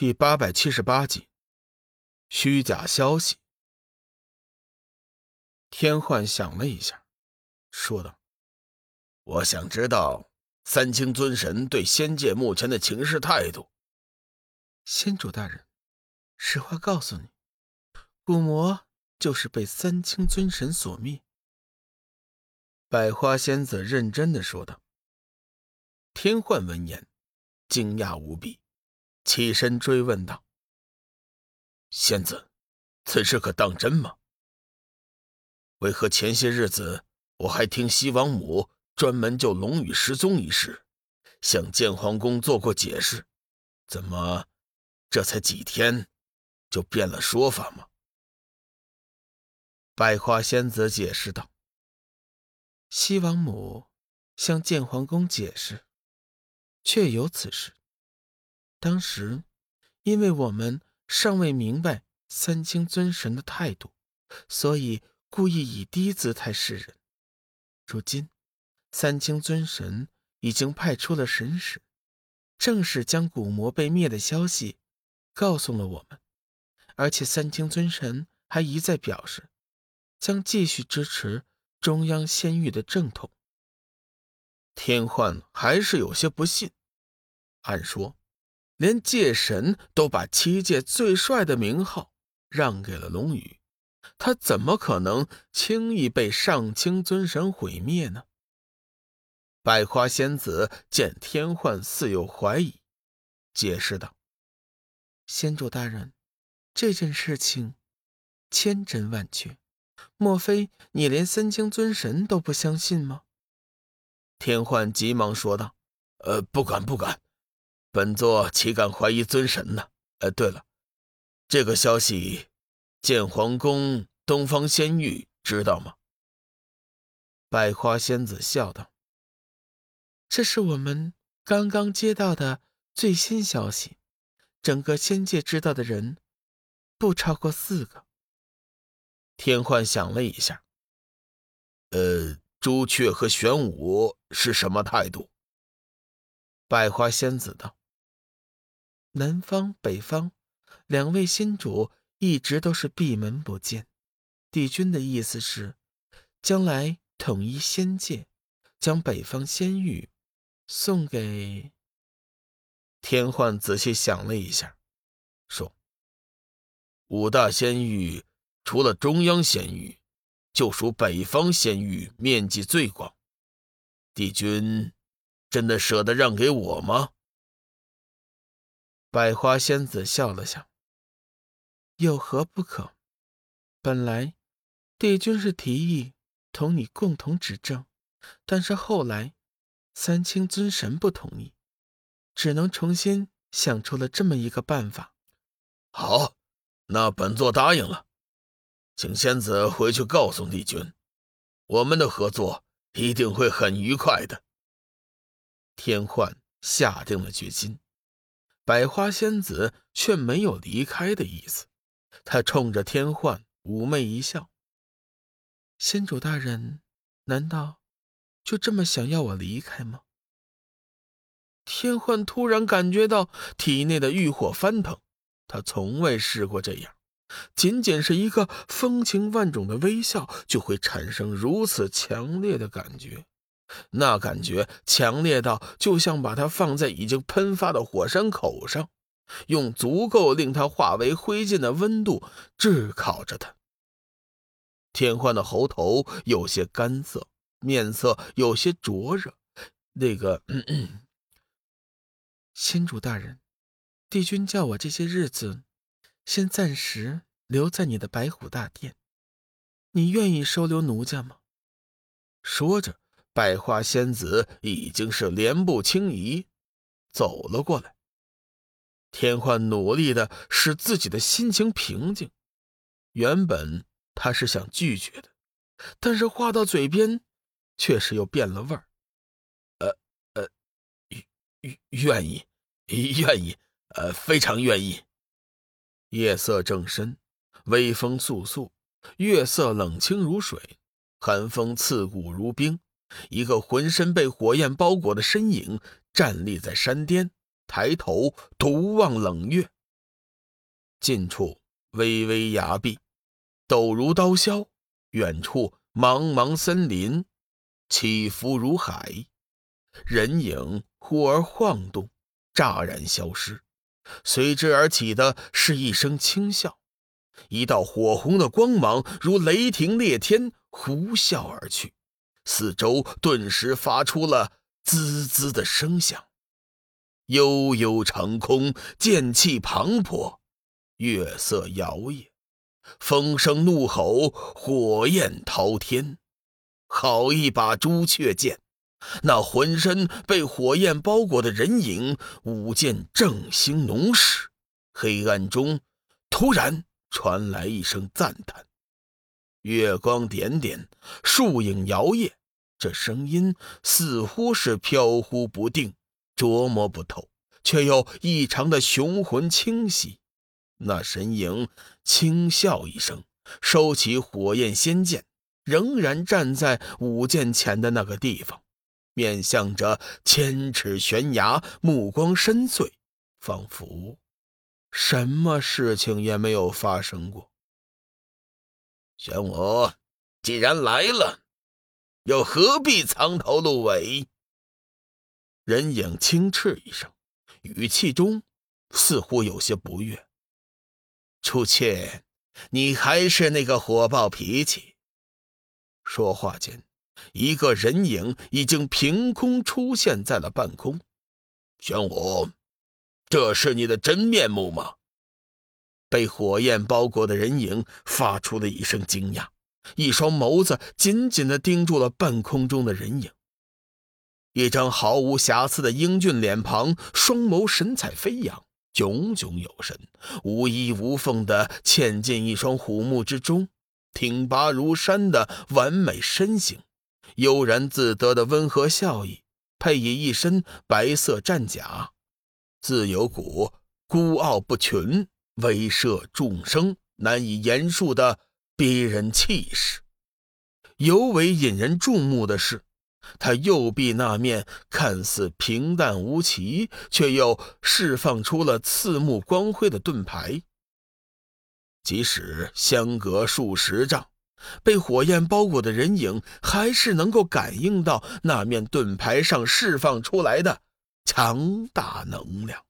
第八百七十八集，虚假消息。天幻想了一下，说道：“我想知道三清尊神对仙界目前的情势态度。”仙主大人，实话告诉你，古魔就是被三清尊神所灭。百花仙子认真的说道。天幻闻言，惊讶无比。起身追问道：“仙子，此事可当真吗？为何前些日子我还听西王母专门就龙宇失踪一事，向建皇宫做过解释？怎么这才几天就变了说法吗？”百花仙子解释道：“西王母向建皇宫解释，确有此事。”当时，因为我们尚未明白三清尊神的态度，所以故意以低姿态示人。如今，三清尊神已经派出了神使，正式将古魔被灭的消息告诉了我们，而且三清尊神还一再表示，将继续支持中央仙域的正统。天幻还是有些不信，按说。连界神都把七界最帅的名号让给了龙宇，他怎么可能轻易被上清尊神毁灭呢？百花仙子见天幻似有怀疑，解释道：“仙主大人，这件事情千真万确，莫非你连三清尊神都不相信吗？”天幻急忙说道：“呃，不敢，不敢。”本座岂敢怀疑尊神呢？呃，对了，这个消息，建皇宫东方仙域知道吗？百花仙子笑道：“这是我们刚刚接到的最新消息，整个仙界知道的人不超过四个。”天幻想了一下，呃，朱雀和玄武是什么态度？百花仙子道。南方、北方两位新主一直都是闭门不见。帝君的意思是，将来统一仙界，将北方仙域送给天幻。仔细想了一下，说：“五大仙域除了中央仙域，就属北方仙域面积最广。帝君真的舍得让给我吗？”百花仙子笑了笑，有何不可？本来帝君是提议同你共同执政，但是后来三清尊神不同意，只能重新想出了这么一个办法。好，那本座答应了，请仙子回去告诉帝君，我们的合作一定会很愉快的。天幻下定了决心。百花仙子却没有离开的意思，她冲着天幻妩媚一笑：“仙主大人，难道就这么想要我离开吗？”天幻突然感觉到体内的欲火翻腾，他从未试过这样，仅仅是一个风情万种的微笑，就会产生如此强烈的感觉。那感觉强烈到，就像把它放在已经喷发的火山口上，用足够令它化为灰烬的温度炙烤着它。天幻的喉头有些干涩，面色有些灼热。那个，仙主大人，帝君叫我这些日子，先暂时留在你的白虎大殿，你愿意收留奴家吗？说着。百花仙子已经是莲步轻移，走了过来。天幻努力的使自己的心情平静。原本他是想拒绝的，但是话到嘴边，却是又变了味儿。呃呃，愿愿意，愿意，呃，非常愿意。夜色正深，微风簌簌，月色冷清如水，寒风刺骨如冰。一个浑身被火焰包裹的身影站立在山巅，抬头独望冷月。近处巍巍崖壁，陡如刀削；远处茫茫森林，起伏如海。人影忽而晃动，乍然消失，随之而起的是一声轻笑，一道火红的光芒如雷霆裂天，呼啸而去，四周顿时发出了滋滋的声响。悠悠长空，剑气磅礴，月色摇曳，风声怒吼，火焰滔天，好一把朱雀剑！那浑身被火焰包裹的人影，舞剑正兴浓时，黑暗中突然传来一声赞叹。月光点点，树影摇曳，这声音似乎是飘忽不定，琢磨不透，却又异常的雄浑清晰。那身影轻笑一声，收起火焰仙剑，仍然站在舞剑前的那个地方。面向着千尺悬崖，目光深邃，仿佛什么事情也没有发生过。玄武，既然来了，又何必藏头露尾？人影轻斥一声，语气中似乎有些不悦。初妾，你还是那个火爆脾气。说话间。一个人影已经凭空出现在了半空。玄武，这是你的真面目吗？被火焰包裹的人影发出了一声惊讶，一双眸子紧紧地盯住了半空中的人影。一张毫无瑕疵的英俊脸庞，双眸神采飞扬，炯炯有神，无一无缝地嵌进一双虎目之中，挺拔如山的完美身形。悠然自得的温和笑意，配以一身白色战甲，自有股孤傲不群、威慑众生、难以言述的逼人气势。尤为引人注目的是，他右臂那面看似平淡无奇，却又释放出了刺目光辉的盾牌。即使相隔数十丈。被火焰包裹的人影还是能够感应到那面盾牌上释放出来的强大能量。